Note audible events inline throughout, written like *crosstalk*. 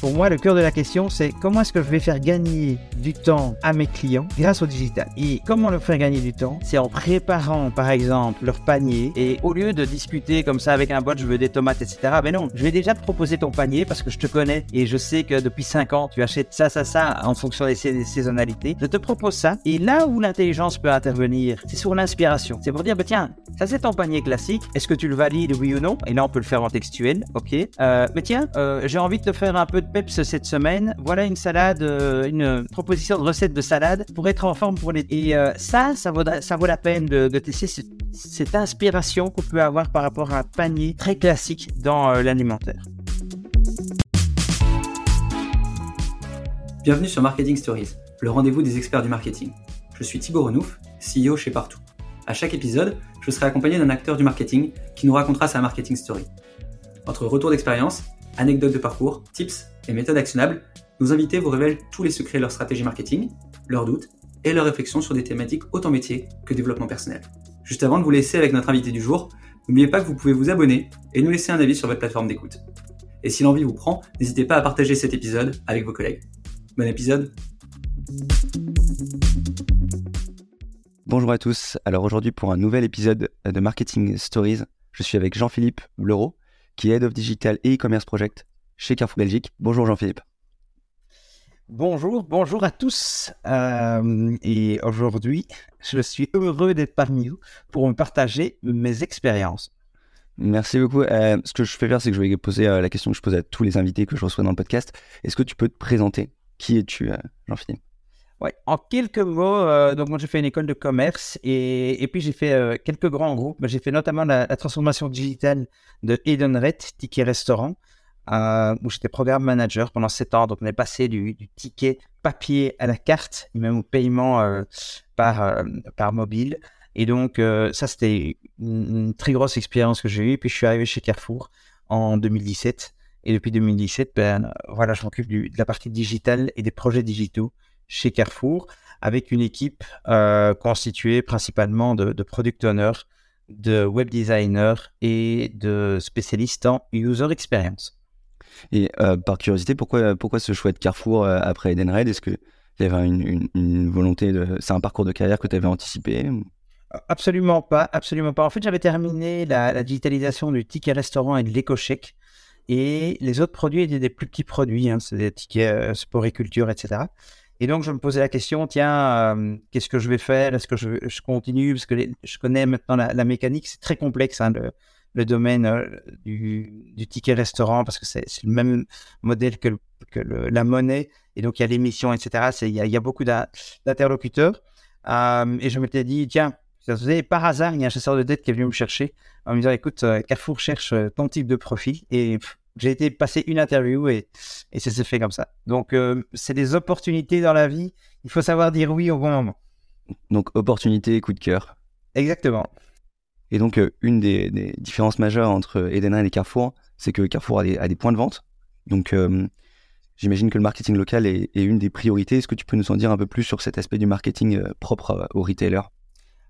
Pour moi, le cœur de la question, c'est comment est-ce que je vais faire gagner du temps à mes clients grâce au digital? Et comment leur faire gagner du temps? C'est en préparant, par exemple, leur panier. Et au lieu de discuter comme ça avec un bot, je veux des tomates, etc. Mais non, je vais déjà te proposer ton panier parce que je te connais et je sais que depuis 5 ans, tu achètes ça, ça, ça en fonction des, saisonnalités. Je te propose ça. Et là où l'intelligence peut intervenir, c'est sur l'inspiration. C'est pour dire, bah, tiens, ça c'est ton panier classique. Est-ce que tu le valides, oui ou non? Et là, on peut le faire en textuel. Ok? Euh, mais tiens, euh, j'ai envie de te faire un peu de peps cette semaine. Voilà une salade, euh, une proposition de recette de salade pour être en forme pour les. Et euh, ça, ça vaut, ça vaut la peine de, tester cette, inspiration qu'on peut avoir par rapport à un panier très classique dans euh, l'alimentaire. Bienvenue sur Marketing Stories, le rendez-vous des experts du marketing. Je suis Thibaut Renouf, CEO chez Partout. À chaque épisode, je serai accompagné d'un acteur du marketing qui nous racontera sa marketing story. Entre retour d'expérience, anecdotes de parcours, tips et méthodes actionnables, nos invités vous révèlent tous les secrets de leur stratégie marketing, leurs doutes et leurs réflexions sur des thématiques autant métier que développement personnel. Juste avant de vous laisser avec notre invité du jour, n'oubliez pas que vous pouvez vous abonner et nous laisser un avis sur votre plateforme d'écoute. Et si l'envie vous prend, n'hésitez pas à partager cet épisode avec vos collègues. Bon épisode Bonjour à tous, alors aujourd'hui pour un nouvel épisode de Marketing Stories, je suis avec Jean-Philippe Bleureau, qui est Head of Digital et E-Commerce Project chez Carrefour Belgique. Bonjour Jean-Philippe. Bonjour, bonjour à tous. Euh, et aujourd'hui, je suis heureux d'être parmi vous pour me partager mes expériences. Merci beaucoup. Euh, ce que je vais faire, c'est que je vais poser euh, la question que je pose à tous les invités que je reçois dans le podcast. Est-ce que tu peux te présenter? Qui es-tu, Jean-Philippe? Ouais, en quelques mots, donc moi j'ai fait une école de commerce et, et puis j'ai fait quelques grands groupes. J'ai fait notamment la, transformation digitale de Edenred, Ticket Restaurant. Euh, où j'étais programme manager pendant 7 ans. Donc, on est passé du, ticket papier à la carte et même au paiement euh, par, euh, par mobile. Et donc, ça, c'était une, très grosse expérience que j'ai eue. Puis, je suis arrivé chez Carrefour en 2017. Et depuis 2017, ben, voilà, je m'occupe de la partie digitale et des projets digitaux chez Carrefour avec une équipe constituée principalement de, de product owners, de web designers et de spécialistes en user experience. Et euh, par curiosité, pourquoi, pourquoi ce choix de Carrefour euh, après Edenred? Est-ce qu'il y avait une, volonté de. C'est un parcours de carrière que tu avais anticipé? Absolument pas, absolument pas. En fait, j'avais terminé la, digitalisation du ticket restaurant et de l'éco-chèque. Et les autres produits étaient des plus petits produits, hein, c'est des tickets euh, sport et culture, etc. Et donc, je me posais la question, tiens, qu'est-ce que je vais faire? Est-ce que je, continue? Parce que je connais maintenant la, mécanique, c'est très complexe, hein, le, domaine euh, du, ticket restaurant parce que c'est le même modèle que, la monnaie et donc il y a l'émission, etc. Il y, a, beaucoup d'interlocuteurs. Euh, et je m'étais dit, tiens, par hasard, il y a un chasseur de dette qui est venu me chercher en me disant, écoute, euh, Carrefour cherche ton type de profil. Et j'ai été passer une interview et, et ça s'est fait comme ça. Donc, c'est des opportunités dans la vie. Il faut savoir dire oui au bon moment. Donc, opportunité, coup de cœur. Exactement. Et donc, euh, une des, différences majeures entre Edenred et Carrefour, c'est que Carrefour a des, points de vente. Donc, euh, j'imagine que le marketing local est, une des priorités. Est-ce que tu peux nous en dire un peu plus sur cet aspect du marketing euh, propre aux retailers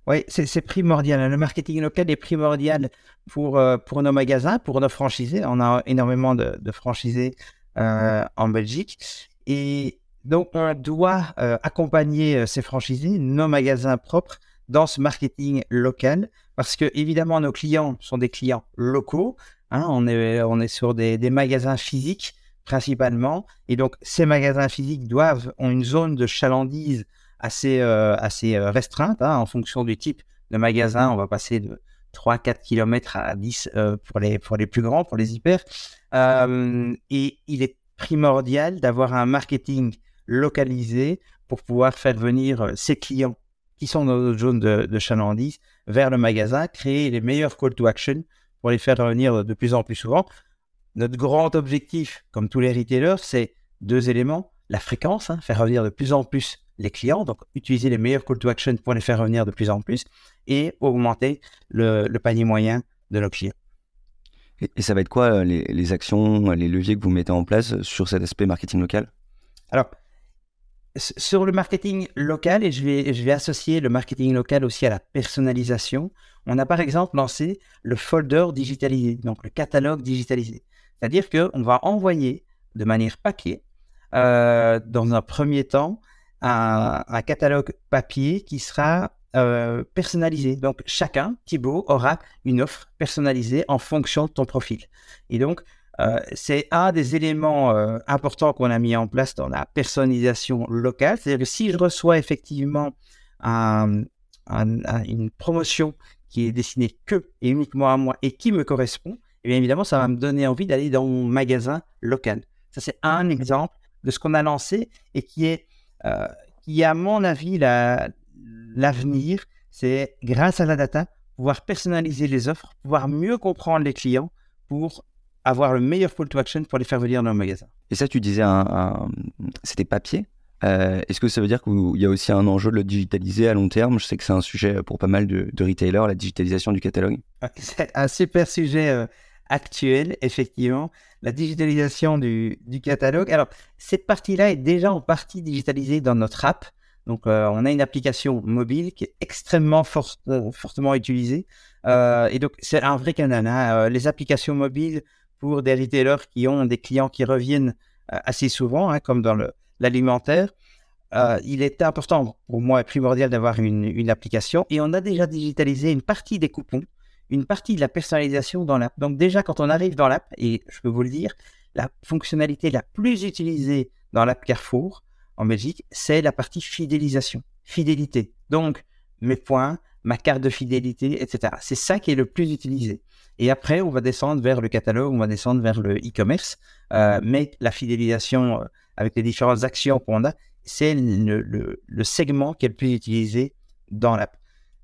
oui, c'est primordial. Le marketing local est primordial pour, pour nos magasins, pour nos franchisés. On a énormément de, franchisés en Belgique. Et donc, on doit accompagner ces franchisés, nos magasins propres, dans ce marketing local parce que évidemment nos clients sont des clients locaux. Hein, on, est, on est sur des, magasins physiques principalement et donc ces magasins physiques doivent ont une zone de chalandise assez, euh, assez euh, restreinte hein, en fonction du type de magasin. On va passer de 3-4 km à 10 euh, pour, les, pour les plus grands, pour les hyper. et il est primordial d'avoir un marketing localisé pour pouvoir faire venir ses clients qui sont dans notre zone de, de chalandise vers le magasin, créer les meilleurs call to action pour les faire revenir de plus en plus souvent. Notre grand objectif, comme tous les retailers, c'est deux éléments. La fréquence, hein, faire revenir de plus en plus les clients, donc utiliser les meilleurs call to action pour les faire revenir de plus en plus, et augmenter le, panier moyen de nos clients. Et, ça va être quoi euh, les, les, actions, les leviers que vous mettez en place sur cet aspect marketing local? Alors, sur le marketing local, et je vais, je vais associer le marketing local aussi à la personnalisation, on a par exemple lancé le folder digitalisé, donc le catalogue digitalisé. C'est-à-dire qu'on va envoyer de manière papier, euh, dans un premier temps, un, catalogue papier qui sera euh, personnalisé. Donc, chacun, Thibaut, aura une offre personnalisée en fonction de ton profil. Et donc, euh, c'est un des éléments euh, importants qu'on a mis en place dans la personnalisation locale. C'est-à-dire que si je reçois effectivement un, un, une promotion qui est destinée que et uniquement à moi et qui me correspond, et bien évidemment, ça va me donner envie d'aller dans mon magasin local. Ça, c'est un exemple de ce qu'on a lancé et qui est, qui à mon avis, l'avenir. c'est grâce à la data, pouvoir personnaliser les offres, pouvoir mieux comprendre les clients pour avoir le meilleur call to action pour les faire venir dans le magasin. Et ça, tu disais, un, c'était papier euh, Est-ce que ça veut dire qu'il y a aussi un enjeu de le digitaliser à long terme? Je sais que c'est un sujet pour pas mal de, retailers, la digitalisation du catalogue. C'est un super sujet euh, actuel, effectivement, la digitalisation du, catalogue. Alors, cette partie-là est déjà en partie digitalisée dans notre app. Donc, euh, on a une application mobile qui est extrêmement fortement utilisée. et donc, c'est un vrai canal. Hein. les applications mobiles pour des retailers qui ont des clients qui reviennent euh, assez souvent, hein, comme dans l'alimentaire. Euh, il est important pour moi primordial d'avoir une, une, application et on a déjà digitalisé une partie des coupons, une partie de la personnalisation dans l'app. Donc déjà quand on arrive dans l'app, et je peux vous le dire, la fonctionnalité la plus utilisée dans l'app Carrefour en Belgique, c'est la partie fidélisation, fidélité. Donc mes points, ma carte de fidélité, etc. C'est ça qui est le plus utilisé. Et après, on va descendre vers le catalogue, on va descendre vers le e-commerce. Euh, mais la fidélisation euh, avec les différentes actions qu'on a, c'est le, le, segment qui est le plus utilisé dans l'app.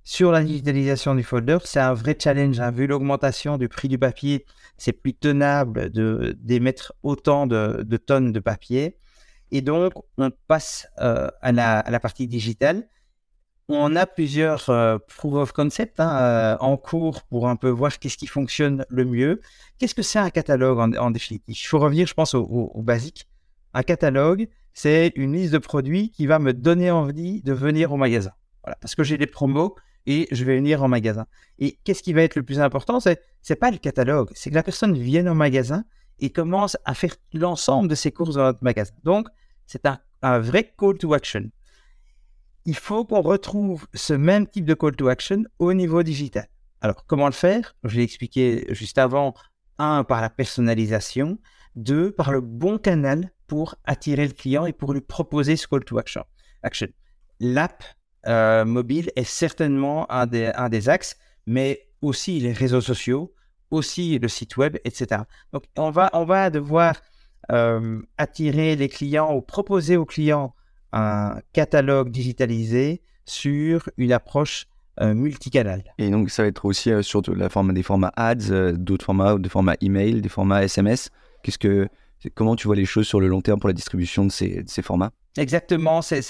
Sur la digitalisation du folder, c'est un vrai challenge. Hein. Vu l'augmentation du prix du papier, c'est plus tenable d'émettre autant de, tonnes de papier. Et donc, on passe euh, à, la, à, la, partie digitale on a plusieurs euh, proof of concept hein, euh, en cours pour un peu voir qu'est-ce qui fonctionne le mieux. Qu'est-ce que c'est un catalogue en, définitive? Il faut revenir, je pense, au, basique. Un catalogue, c'est une liste de produits qui va me donner envie de venir au magasin. Voilà, parce que j'ai des promos et je vais venir en magasin. Et qu'est-ce qui va être le plus important C'est c'est pas le catalogue, c'est que la personne vienne au magasin et commence à faire l'ensemble de ses courses dans notre magasin. Donc, c'est un, un vrai call to action il faut qu'on retrouve ce même type de call to action au niveau digital. Alors, comment le faire? Je l'ai expliqué juste avant. Un, par la personnalisation. Deux, par le bon canal pour attirer le client et pour lui proposer ce call to action. action. L'app euh, mobile est certainement un des, un des axes, mais aussi les réseaux sociaux, aussi le site web, etc. Donc, on va, on va devoir euh, attirer les clients ou proposer aux clients un catalogue digitalisé sur une approche euh, multicanal. Et donc, ça va être aussi euh, sur la forme, des formats ads, euh, d'autres formats, des formats email, des formats SMS. Qu'est-ce que, comment tu vois les choses sur le long terme pour la distribution de ces, de ces formats? Exactement. C'est,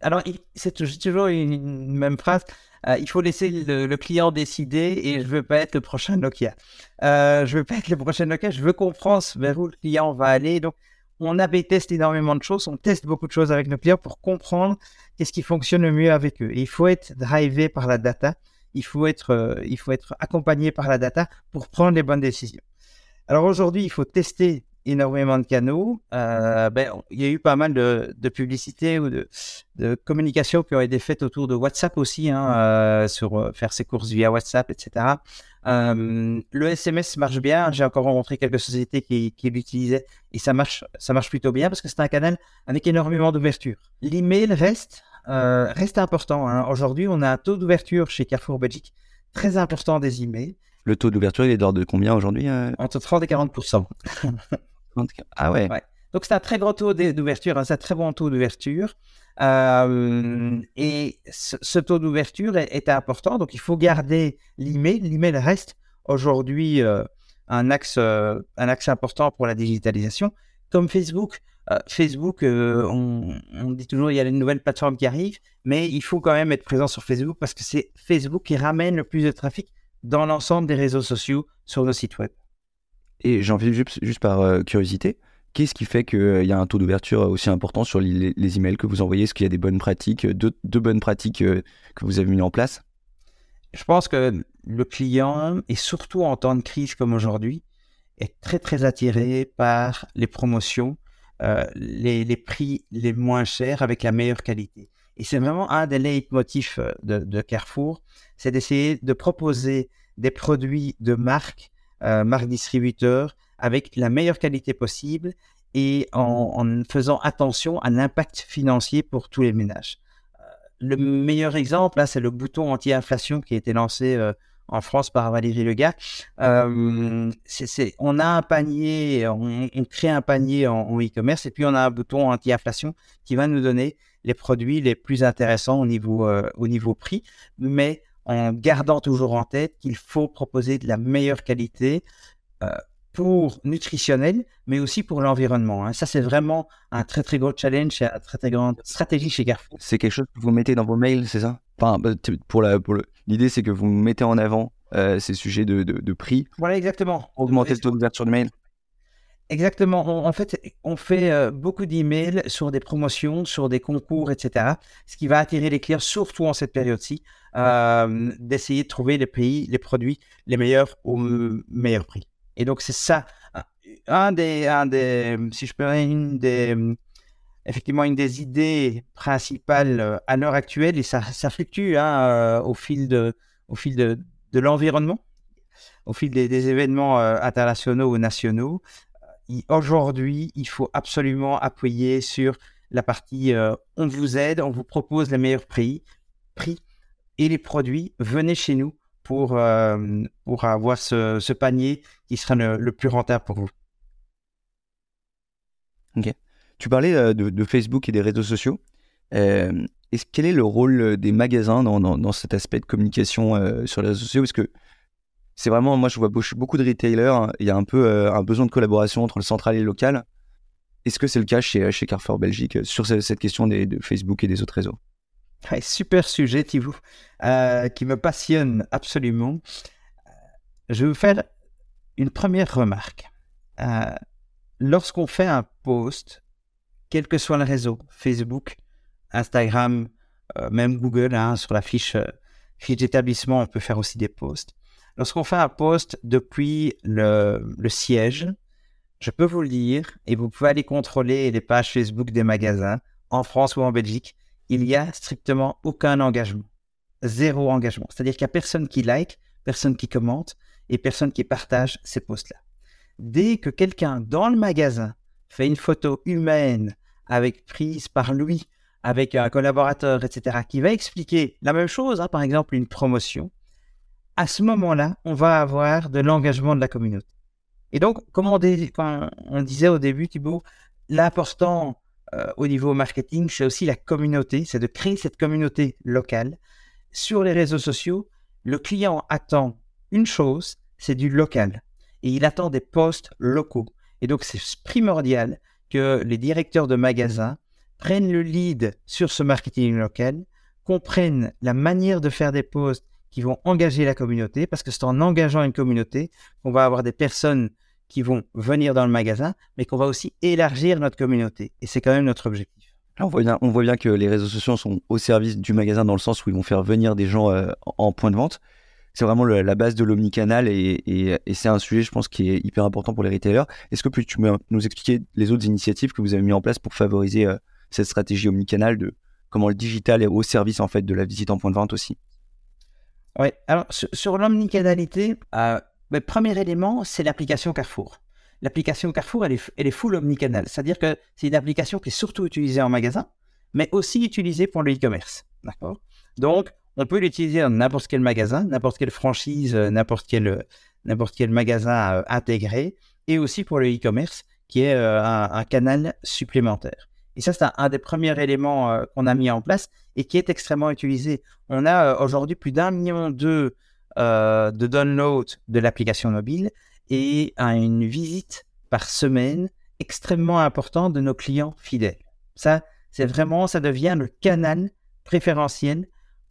alors, c'est toujours une, même phrase. il faut laisser le, client décider et je veux pas être le prochain Nokia. je veux pas être le prochain Nokia. Je veux pense vers où le client va aller. Donc, on avait testé énormément de choses, on teste beaucoup de choses avec nos clients pour comprendre qu'est-ce qui fonctionne le mieux avec eux. il faut être drivé par la data, euh, il faut être accompagné par la data pour prendre les bonnes décisions. Alors aujourd'hui, il faut tester énormément de canaux. Euh, ben, il y a eu pas mal de, de publicité ou de, de communication qui ont été faites autour de WhatsApp aussi, hein, euh, sur faire ses courses via WhatsApp, etc. Euh, le SMS marche bien. J'ai encore rencontré quelques sociétés qui, l'utilisaient et ça marche, ça marche plutôt bien parce que c'est un canal avec énormément d'ouverture. L'email reste, euh, reste important. Hein. Aujourd'hui, on a un taux d'ouverture chez Carrefour Belgique très important des emails. Le taux d'ouverture, il est d'ordre de combien aujourd'hui euh? Entre 30 et 40 *laughs* Ah ouais. Donc c'est un très gros taux d'ouverture, hein. c'est un très bon taux d'ouverture. Euh, et ce, taux d'ouverture est, important, donc il faut garder l'email. L'email reste aujourd'hui euh, un, axe, euh, un axe important pour la digitalisation. Comme Facebook, Facebook, on, on, dit toujours il y a une nouvelle plateforme qui arrive, mais il faut quand même être présent sur Facebook parce que c'est Facebook qui ramène le plus de trafic dans l'ensemble des réseaux sociaux sur nos sites web. Et j'en fais juste, par curiosité, Qu'est-ce qui fait qu'il y a un taux d'ouverture aussi important sur les, emails que vous envoyez? Est-ce qu'il y a des bonnes pratiques, deux, bonnes pratiques euh, que vous avez mis en place? Je pense que le client, et surtout en temps de crise comme aujourd'hui, est très très attiré par les promotions, les, les, prix les moins chers avec la meilleure qualité. Et c'est vraiment un des leitmotifs de, de Carrefour, c'est d'essayer de proposer des produits de marque, marque distributeur, avec la meilleure qualité possible et en, faisant attention à l'impact financier pour tous les ménages. Euh, le meilleur exemple, c'est le bouton anti-inflation qui a été lancé euh, en France par Valérie Lega. Euh, on a un panier, on, crée un panier en e-commerce et puis on a un bouton anti-inflation qui va nous donner les produits les plus intéressants au niveau, au niveau prix, mais en gardant toujours en tête qu'il faut proposer de la meilleure qualité pour nutritionnel, mais aussi pour l'environnement. Hein. Ça, c'est vraiment un très très gros challenge, une très très grande stratégie chez Carrefour. C'est quelque chose que vous mettez dans vos mails, c'est ça? Enfin, bah, pour la, pour L'idée, c'est que vous mettez en avant euh, ces sujets de, de, prix. Voilà, exactement. Augmenter le taux d'ouverture de mail. Exactement. en fait, on fait euh, beaucoup d'emails sur des promotions, sur des concours, etc. Ce qui va attirer les clients, surtout en cette période-ci, euh, d'essayer de trouver les pays, les produits les meilleurs au meilleur prix. Et donc, c'est ça, un des, un des, si je peux une des, effectivement, une des idées principales euh, à l'heure actuelle, et ça, ça fluctue hein, euh, au fil de, au fil de, de l'environnement, au fil des, événements internationaux ou nationaux. Aujourd'hui, il faut absolument appuyer sur la partie on vous aide, on vous propose les meilleurs prix, prix les produits, venez chez nous pour, euh, avoir ce, panier qui sera le, plus rentable pour vous. Ok. Tu parlais euh, de, Facebook et des réseaux sociaux. Euh, quel est le rôle des magasins dans, dans, cet aspect de communication sur les réseaux sociaux? Parce que c'est vraiment, moi je vois beaucoup de retailers, hein, il y a un peu un besoin de collaboration entre le central et le local. Est-ce que c'est le cas chez, Carrefour Belgique sur cette question de Facebook et des autres réseaux? Super sujet, Thibaut, euh, qui me passionne absolument. Euh, je vais vous faire une première remarque. Euh, lorsqu'on fait un post, quel que soit le réseau, Facebook, Instagram, même Google, hein, sur la fiche, fiche d'établissement, on peut faire aussi des posts. Lorsqu'on fait un post depuis le, le siège, je peux vous le dire, et vous pouvez aller contrôler les pages Facebook des magasins en France ou en Belgique il n'y a strictement aucun engagement. Zéro engagement. C'est-à-dire qu'il n'y a personne qui like, personne qui commente et personne qui partage ces posts-là. Dès que quelqu'un dans le magasin fait une photo humaine avec prise par lui, avec un collaborateur, etc., qui va expliquer la même chose, hein, par exemple une promotion, à ce moment-là, on va avoir de l'engagement de la communauté. Et donc, comme on, disait au début, Thibault, l'important au niveau marketing, c'est aussi la communauté, c'est de créer cette communauté locale. Sur les réseaux sociaux, le client attend une chose, c'est du local. Et il attend des posts locaux. Et donc, c'est primordial que les directeurs de magasins prennent le lead sur ce marketing local, comprennent la manière de faire des posts qui vont engager la communauté, parce que c'est en engageant une communauté qu'on va avoir des personnes qui vont venir dans le magasin, mais qu'on va aussi élargir notre communauté. Et c'est quand même notre objectif. on, voit bien, on voit bien que les réseaux sociaux sont au service du magasin dans le sens où ils vont faire venir des gens euh, en point de vente. C'est vraiment la base de l'omnicanal et, et, c'est un sujet, je pense, qui est hyper important pour les retailers. Est-ce que tu peux nous expliquer les autres initiatives que vous avez mis en place pour favoriser euh, cette stratégie omnicanal de comment le digital est au service en fait de la visite en point de vente aussi? Oui, alors sur, l'omnicanalité, euh, premier élément, c'est l'application Carrefour. L'application Carrefour, elle est, full omnicanal. C'est-à-dire que c'est une application qui est surtout utilisée en magasin, mais aussi utilisée pour le e-commerce. D'accord? Donc, on peut l'utiliser dans n'importe quel magasin, n'importe quelle franchise, euh, n'importe quel, n'importe quel magasin euh, intégré, et aussi pour le e-commerce, qui est euh, un, canal supplémentaire. Et ça, c'est un, des premiers éléments qu'on a mis en place et qui est extrêmement utilisé. On a aujourd'hui plus d'un million de euh, de download de l'application mobile et à une visite par semaine extrêmement importante de nos clients fidèles. Ça, c'est vraiment, ça devient le canal préférentiel,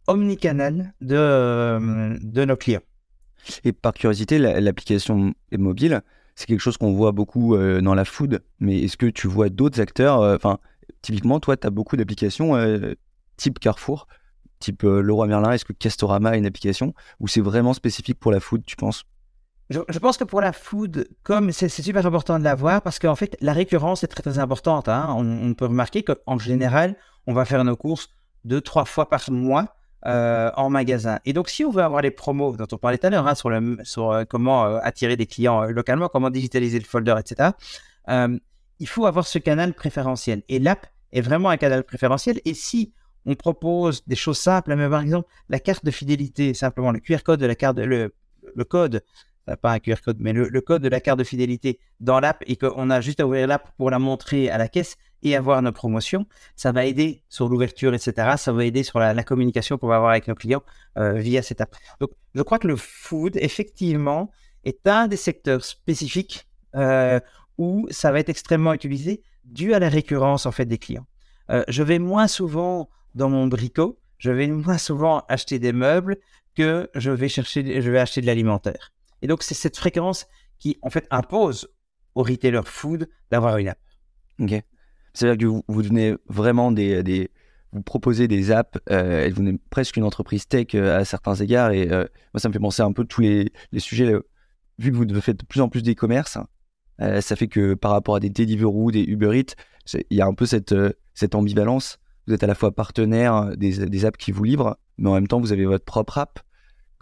omnicanal de, euh, de nos clients. Et par curiosité, l'application mobile, c'est quelque chose qu'on voit beaucoup euh, dans la food, mais est-ce que tu vois d'autres acteurs Enfin, typiquement, toi, tu as beaucoup d'applications type Carrefour type euh, Leroy Merlin Est-ce que Castorama a une application ou c'est vraiment spécifique pour la food, tu penses? Je, pense que pour la food, comme c'est super important de l'avoir, parce qu'en fait, la récurrence est très très importante. Hein. On, peut remarquer qu'en général, on va faire nos courses deux, trois fois par mois euh, en magasin. Et donc, si on veut avoir les promos dont on parlait tout à l'heure, hein, sur, euh, comment attirer des clients localement, comment digitaliser le folder, etc., il faut avoir ce canal préférentiel. Et l'app est vraiment un canal préférentiel. Et si on propose des choses simples, mais par exemple, la carte de fidélité, simplement le QR code de la carte, le, le code pas un QR code, mais le, code de la carte de fidélité dans l'app et qu'on a juste à ouvrir l'app pour la montrer à la caisse et avoir nos promotions, ça va aider sur l'ouverture, etc. Ça va aider sur la, communication qu'on va avoir avec nos clients euh, via cette app. Donc, je crois que le food, effectivement, est un des secteurs spécifiques euh, où ça va être extrêmement utilisé dû à la récurrence en fait des clients. Euh, je vais moins souvent dans mon bricot, je vais moins souvent acheter des meubles que je vais chercher, je vais acheter de l'alimentaire. Et donc, c'est cette fréquence qui, en fait, impose au retailer food d'avoir une app. Ok. C'est-à-dire que vous, vous donnez vraiment des, des, Vous proposez des apps, euh, vous êtes presque une entreprise tech euh, à certains égards. Et euh, moi, ça me fait penser un peu tous les, sujets. vu que vous faites de plus en plus d'e-commerce, ça fait que par rapport à des Deliveroo, des Uber Eats, il y a un peu cette ambivalence. Vous êtes à la fois partenaire des, des apps qui vous livrent, mais en même temps, vous avez votre propre app.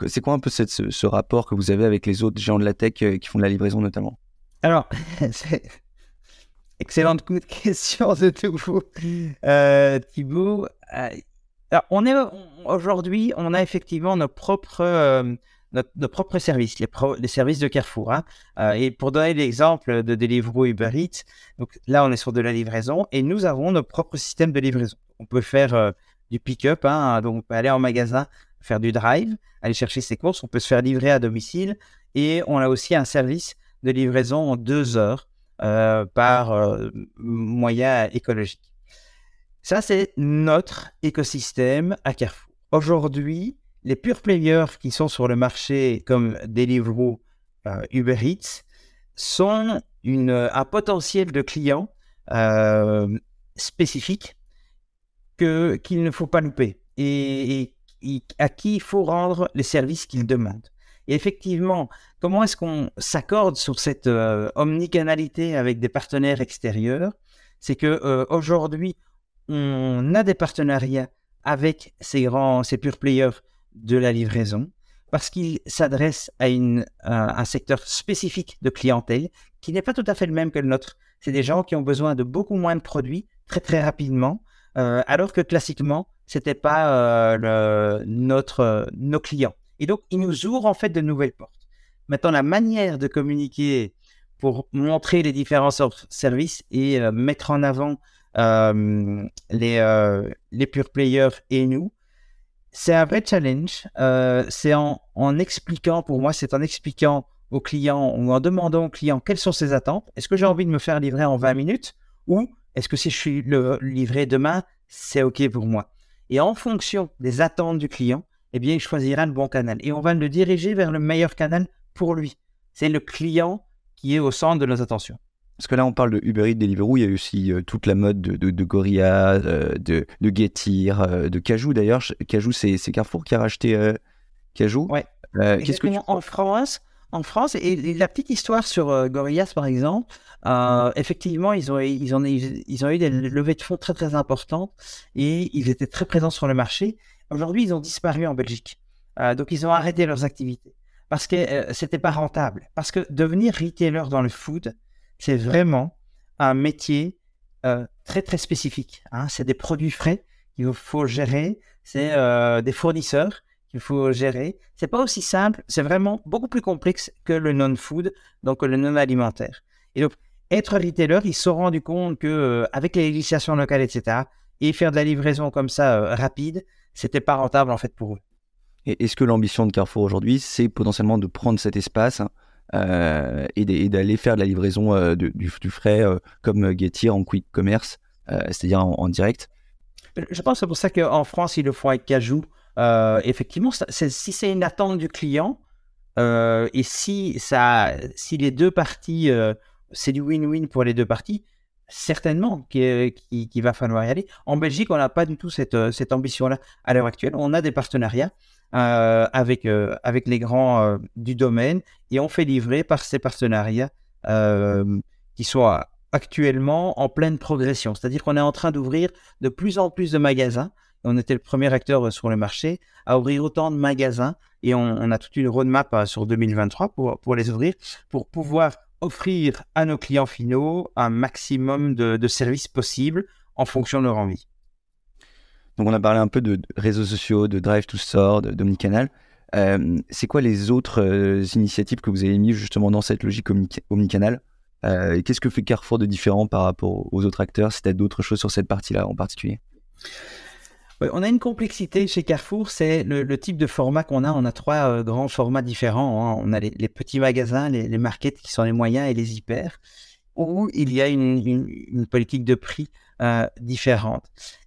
C'est quoi un peu cette, ce, rapport que vous avez avec les autres géants de la tech euh, qui font de la livraison notamment? Alors, *laughs* c'est excellente *laughs* question de tout euh, Thibaut. Euh, alors, aujourd'hui, on a effectivement nos propres, euh, nos, propres services, les, les, services de Carrefour. Hein. et pour donner l'exemple de Deliveroo Uber Eats, donc là, on est sur de la livraison et nous avons nos propres systèmes de livraison. On peut faire du pick-up, hein, donc on peut aller en magasin faire du drive, aller chercher ses courses. On peut se faire livrer à domicile et on a aussi un service de livraison en deux heures euh, par euh, moyen écologique. Ça, c'est notre écosystème à Carrefour. Aujourd'hui, les pure players qui sont sur le marché comme Deliveroo, euh, Uber Eats, sont un potentiel de clients spécifiques qu'il ne faut pas louper. Et, à qui il faut rendre les services qu'ils demandent. Et effectivement, comment est-ce qu'on s'accorde sur cette euh, omnicanalité avec des partenaires extérieurs? C'est que euh, aujourd'hui, on a des partenariats avec ces grands, ces pure players de la livraison, parce qu'ils s'adressent à, une, un secteur spécifique de clientèle qui n'est pas tout à fait le même que le nôtre. C'est des gens qui ont besoin de beaucoup moins de produits très très rapidement, euh, alors que classiquement, c'était pas euh, notre, euh, nos clients. Et donc, ils nous ouvrent en fait de nouvelles portes. Maintenant, la manière de communiquer pour montrer les différents services et mettre en avant les, les pure players et nous, c'est un vrai challenge. c'est en, en, expliquant, pour moi, c'est en expliquant aux clients ou en demandant aux clients quelles sont ses attentes. Est-ce que j'ai envie de me faire livrer en 20 minutes ou est-ce que si je suis le, livré demain, c'est OK pour moi? Et en fonction des attentes du client, eh bien, il choisira le bon canal. Et on va le diriger vers le meilleur canal pour lui. C'est le client qui est au centre de nos attentions. Parce que là, on parle de Uber Eats, Deliveroo, il y a aussi euh, toute la mode de, de, de Gorilla, euh, de, de Getir, euh, de Cajou d'ailleurs. Cajou, c'est Carrefour qui a racheté Cajou. Ouais. Qu'est-ce que tu... En France, en France. Et, la petite histoire sur euh, Gorillaz, par exemple, euh, effectivement, ils ont, eu des levées de fonds très, très importantes et ils étaient très présents sur le marché. Aujourd'hui, ils ont disparu en Belgique. Euh, donc, ils ont arrêté leurs activités parce que c'était pas rentable. Parce que devenir retailer dans le food, c'est vraiment un métier très, très spécifique. Hein. C'est des produits frais qu'il faut gérer, c'est des fournisseurs qu'il faut gérer. C'est pas aussi simple, c'est vraiment beaucoup plus complexe que le non-food, donc le non-alimentaire. Et donc, être retailer, ils se sont rendus compte que euh, avec les législations locales, etc., et faire de la livraison comme ça euh, rapide, c'était pas rentable en fait pour eux. Et est-ce que l'ambition de Carrefour aujourd'hui, c'est potentiellement de prendre cet espace euh, et d'aller faire de la livraison du, frais comme Getir en quick commerce, c'est-à-dire en, direct? Je pense que c'est pour ça qu'en France, ils le font avec Cajou. Euh, effectivement, si c'est une attente du client euh, et si, ça, si les deux parties, euh, c'est du win-win pour les deux parties, certainement qu'il qui, va falloir y aller. En Belgique, on n'a pas du tout cette, cette ambition-là à l'heure actuelle. On a des partenariats avec, avec les grands du domaine et on fait livrer par ces partenariats qui sont actuellement en pleine progression. C'est-à-dire qu'on est en train d'ouvrir de plus en plus de magasins. On était le premier acteur sur le marché à ouvrir autant de magasins et on, a toute une roadmap sur 2023 pour, les ouvrir, pour pouvoir offrir à nos clients finaux un maximum de, services possibles en fonction de leur envie. Donc on a parlé un peu de réseaux sociaux, de Drive to Store, d'Omnicanal. Euh, c'est quoi les autres euh, initiatives que vous avez mis justement dans cette logique Omnicanal? Euh, Qu'est-ce que fait Carrefour de différent par rapport aux autres acteurs Si tu as d'autres choses sur cette partie-là en particulier? On a une complexité chez Carrefour, c'est le, type de format qu'on a. On a trois euh, grands formats différents. Hein. On a les, petits magasins, les, markets qui sont les moyens et les hyper, où il y a une, politique de prix euh, différente.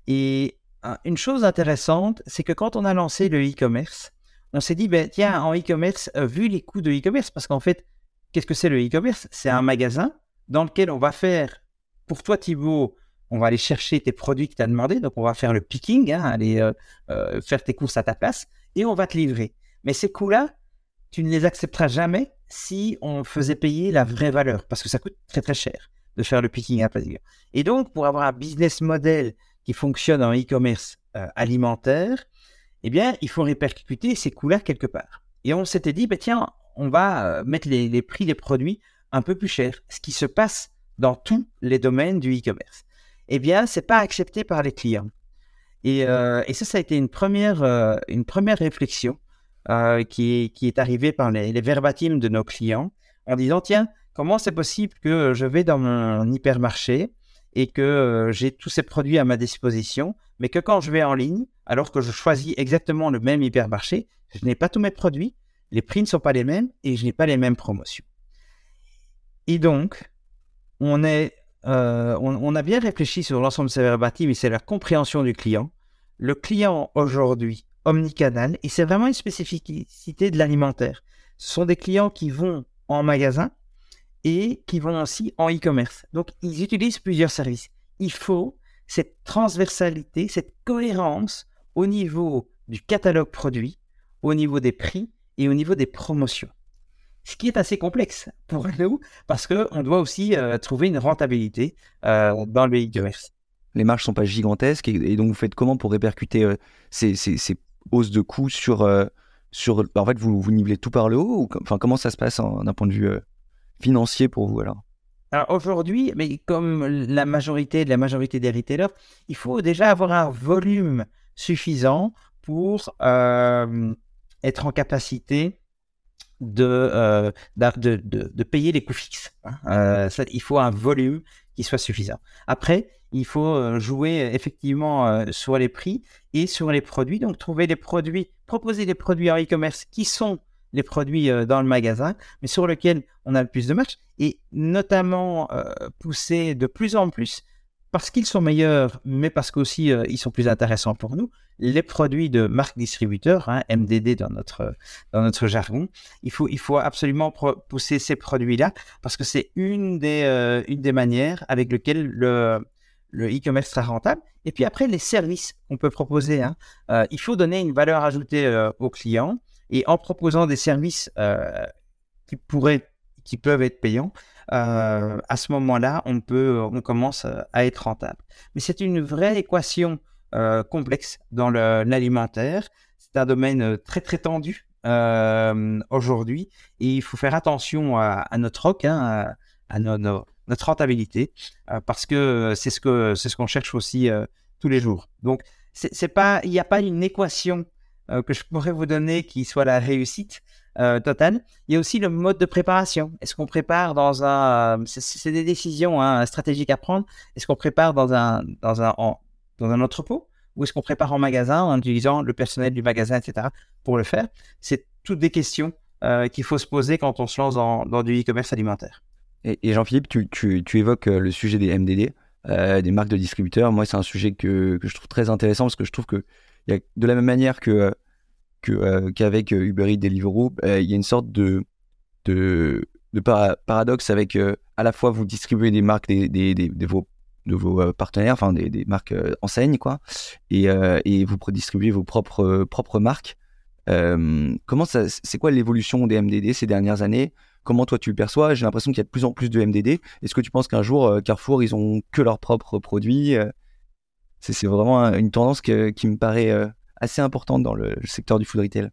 Et euh, une chose intéressante, c'est que quand on a lancé le e-commerce, on s'est dit, ben, tiens, en e-commerce, vu les coûts de e-commerce, parce qu'en fait, qu'est-ce que c'est le e-commerce? C'est un magasin dans lequel on va faire, pour toi Thibault, on va aller chercher tes produits que tu as demandé. Donc, on va faire le picking, hein, aller euh, euh, faire tes courses à ta place et on va te livrer. Mais ces coûts-là, tu ne les accepteras jamais si on faisait payer la vraie valeur parce que ça coûte très très cher de faire le picking à plaisir. Et donc, pour avoir un business model qui fonctionne en e-commerce euh, alimentaire, eh bien, il faut répercuter ces coûts-là quelque part. Et on s'était dit, bah, tiens, on va mettre les, les prix des produits un peu plus chers, ce qui se passe dans tous les domaines du e-commerce eh bien, c'est pas accepté par les clients. Et, euh, ça, ça a été une première, euh, une première réflexion euh, qui, qui, est arrivée par les, les verbatims de nos clients en disant, tiens, comment c'est possible que je vais dans mon hypermarché et que j'ai tous ces produits à ma disposition, mais que quand je vais en ligne, alors que je choisis exactement le même hypermarché, je n'ai pas tous mes produits, les prix ne sont pas les mêmes et je n'ai pas les mêmes promotions. Et donc, on est euh, on, a bien réfléchi sur l'ensemble de ces verbatim, mais c'est la compréhension du client. Le client aujourd'hui, omnicanal, et c'est vraiment une spécificité de l'alimentaire. Ce sont des clients qui vont en magasin et qui vont aussi en e-commerce. Donc, ils utilisent plusieurs services. Il faut cette transversalité, cette cohérence au niveau du catalogue produit, au niveau des prix et au niveau des promotions ce qui est assez complexe pour *laughs* nous parce qu'on doit aussi euh, trouver une rentabilité euh, dans le e-commerce. Les marges ne sont pas gigantesques et, donc vous faites comment pour répercuter euh, ces, hausses de coûts sur... sur en fait, vous, vous nivelez tout par le haut ou, enfin, Comment ça se passe d'un point de vue financier pour vous alors? Alors aujourd'hui, mais comme la majorité de la majorité des retailers, il faut déjà avoir un volume suffisant pour être en capacité euh, de, de, de, payer les coûts fixes. Hein. Euh, ça, il faut un volume qui soit suffisant. Après, il faut euh, jouer effectivement sur les prix et sur les produits. Donc, trouver des produits, proposer des produits en e-commerce qui sont les produits dans le magasin, mais sur lesquels on a le plus de marge et notamment pousser de plus en plus parce qu'ils sont meilleurs, mais parce qu'aussi euh, ils sont plus intéressants pour nous, les produits de marque distributeur, hein, MDD dans notre, dans notre jargon, il faut, il faut absolument pousser ces produits-là parce que c'est une, des euh, une des manières avec lesquelles le, le e-commerce sera rentable. Et puis après, les services qu'on peut proposer, hein, euh, il faut donner une valeur ajoutée aux clients et en proposant des services qui pourraient, qui peuvent être payants, euh, à ce moment-là, on peut, on commence euh, à être rentable. Mais c'est une vraie équation euh, complexe dans l'alimentaire. C'est un domaine très très tendu aujourd'hui et il faut faire attention à, notre ROC, hein, à, notre rentabilité, parce que c'est ce que c'est ce qu'on cherche aussi tous les jours. Donc c'est pas, il n'y a pas une équation que je pourrais vous donner qui soit la réussite. Euh, total. Il y a aussi le mode de préparation. Est-ce qu'on prépare dans un... Euh, c'est des décisions hein, stratégiques à prendre. Est-ce qu'on prépare dans un, dans un, dans un entrepôt ou est-ce qu'on prépare en magasin en utilisant le personnel du magasin, etc. pour le faire? C'est toutes des questions euh, qu'il faut se poser quand on se lance dans, du e-commerce alimentaire. Et, Jean-Philippe, tu, évoques le sujet des MDD, des marques de distributeurs. Moi, c'est un sujet que, je trouve très intéressant parce que je trouve que de la même manière que euh, qu'avec euh, Uber Eats, Deliveroo, euh, il y a une sorte de, de, paradoxe avec à la fois vous distribuez des marques, des, des, vos de vos partenaires, enfin des, marques enseignes, quoi, et, et vous distribuez vos propres, propres marques. comment ça, c'est quoi l'évolution des MDD ces dernières années? Comment toi tu le perçois? J'ai l'impression qu'il y a de plus en plus de MDD. Est-ce que tu penses qu'un jour Carrefour ils ont que leurs propres produits c'est, vraiment une tendance qui me paraît assez importante dans le, secteur du food retail.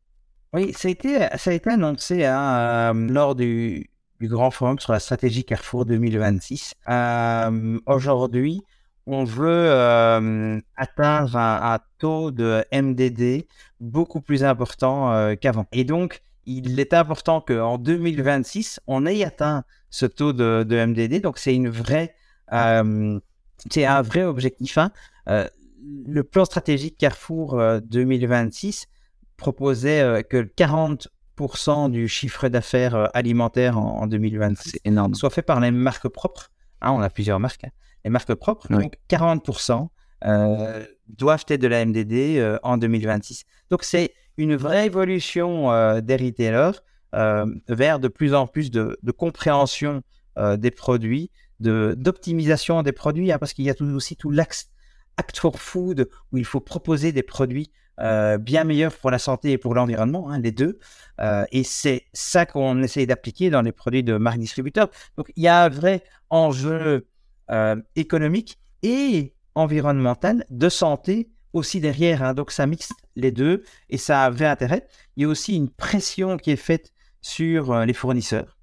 Oui, ça a été, ça a été annoncé hein, lors du, grand forum sur la stratégie Carrefour 2026. Euh, aujourd'hui, on veut euh, atteindre un, taux de MDD beaucoup plus important euh, qu'avant. Et donc, il est important qu'en 2026, on ait atteint ce taux de, MDD. Donc, c'est une vraie, c'est un vrai objectif. Hein. Le plan stratégique Carrefour 2026 proposait que 40% du chiffre d'affaires euh, alimentaire en, 2026 C'est énorme. soit fait par les marques propres. Hein, on a plusieurs marques. Hein. Les marques propres, donc 40% euh, doivent être de la MDD euh, en 2026. Donc c'est une vraie évolution des retailers vers de plus en plus de, compréhension des produits, d'optimisation des produits, hein, parce qu'il y a tout, aussi tout l'axe Act for Food où il faut proposer des produits euh, bien meilleur pour la santé et pour l'environnement, hein, les deux. Euh, et c'est ça qu'on essaye d'appliquer dans les produits de marque distributeur. Donc il y a un vrai enjeu euh, économique et environnemental de santé aussi derrière. Hein. Donc ça mixe les deux et ça a un vrai intérêt. Il y a aussi une pression qui est faite sur les fournisseurs.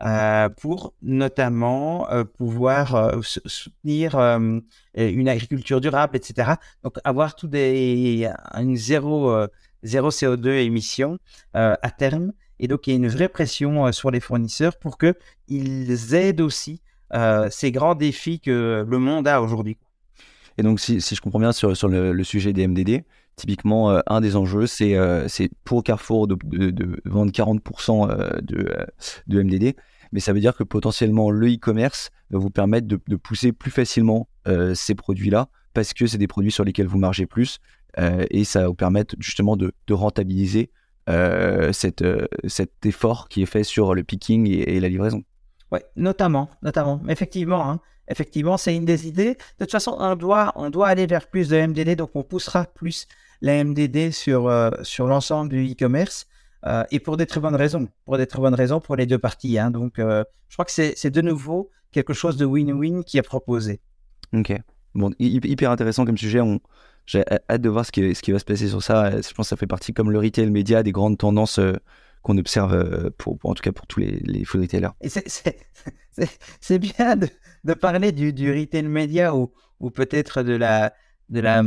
Euh, pour notamment euh, pouvoir euh, soutenir une agriculture durable, etc. Donc avoir tout des une zéro, zéro CO2 émission à terme. Et donc il y a une vraie pression sur les fournisseurs pour qu'ils aident aussi ces grands défis que le monde a aujourd'hui. Et donc si, si, je comprends bien sur, sur le, sujet des MDD, typiquement, un des enjeux, c'est c'est pour Carrefour de, vendre 40% de, de MDD mais ça veut dire que potentiellement le e-commerce va vous permettre de, pousser plus facilement euh, ces produits-là parce que c'est des produits sur lesquels vous margez plus euh, et ça va vous permettre justement de, rentabiliser euh, cet effort qui est fait sur le picking et, la livraison. Oui, notamment, notamment. Effectivement, hein. effectivement, c'est une des idées. De toute façon, on doit, on doit aller vers plus de MDD, donc on poussera plus la MDD sur, sur l'ensemble du e-commerce. Euh, et pour des très bonnes raisons, pour des très bonnes raisons pour les deux parties. Hein. Donc, euh, je crois que c'est de nouveau quelque chose de win-win qui est proposé. Ok. Bon, hyper intéressant comme sujet. J'ai hâte de voir ce qui, ce qui va se passer sur ça. Je pense que ça fait partie, comme le retail média, des grandes tendances euh, qu'on observe, pour, en tout cas pour tous les, les food retailers. c'est bien de, de, parler du, du retail média ou, ou peut-être de la, de la,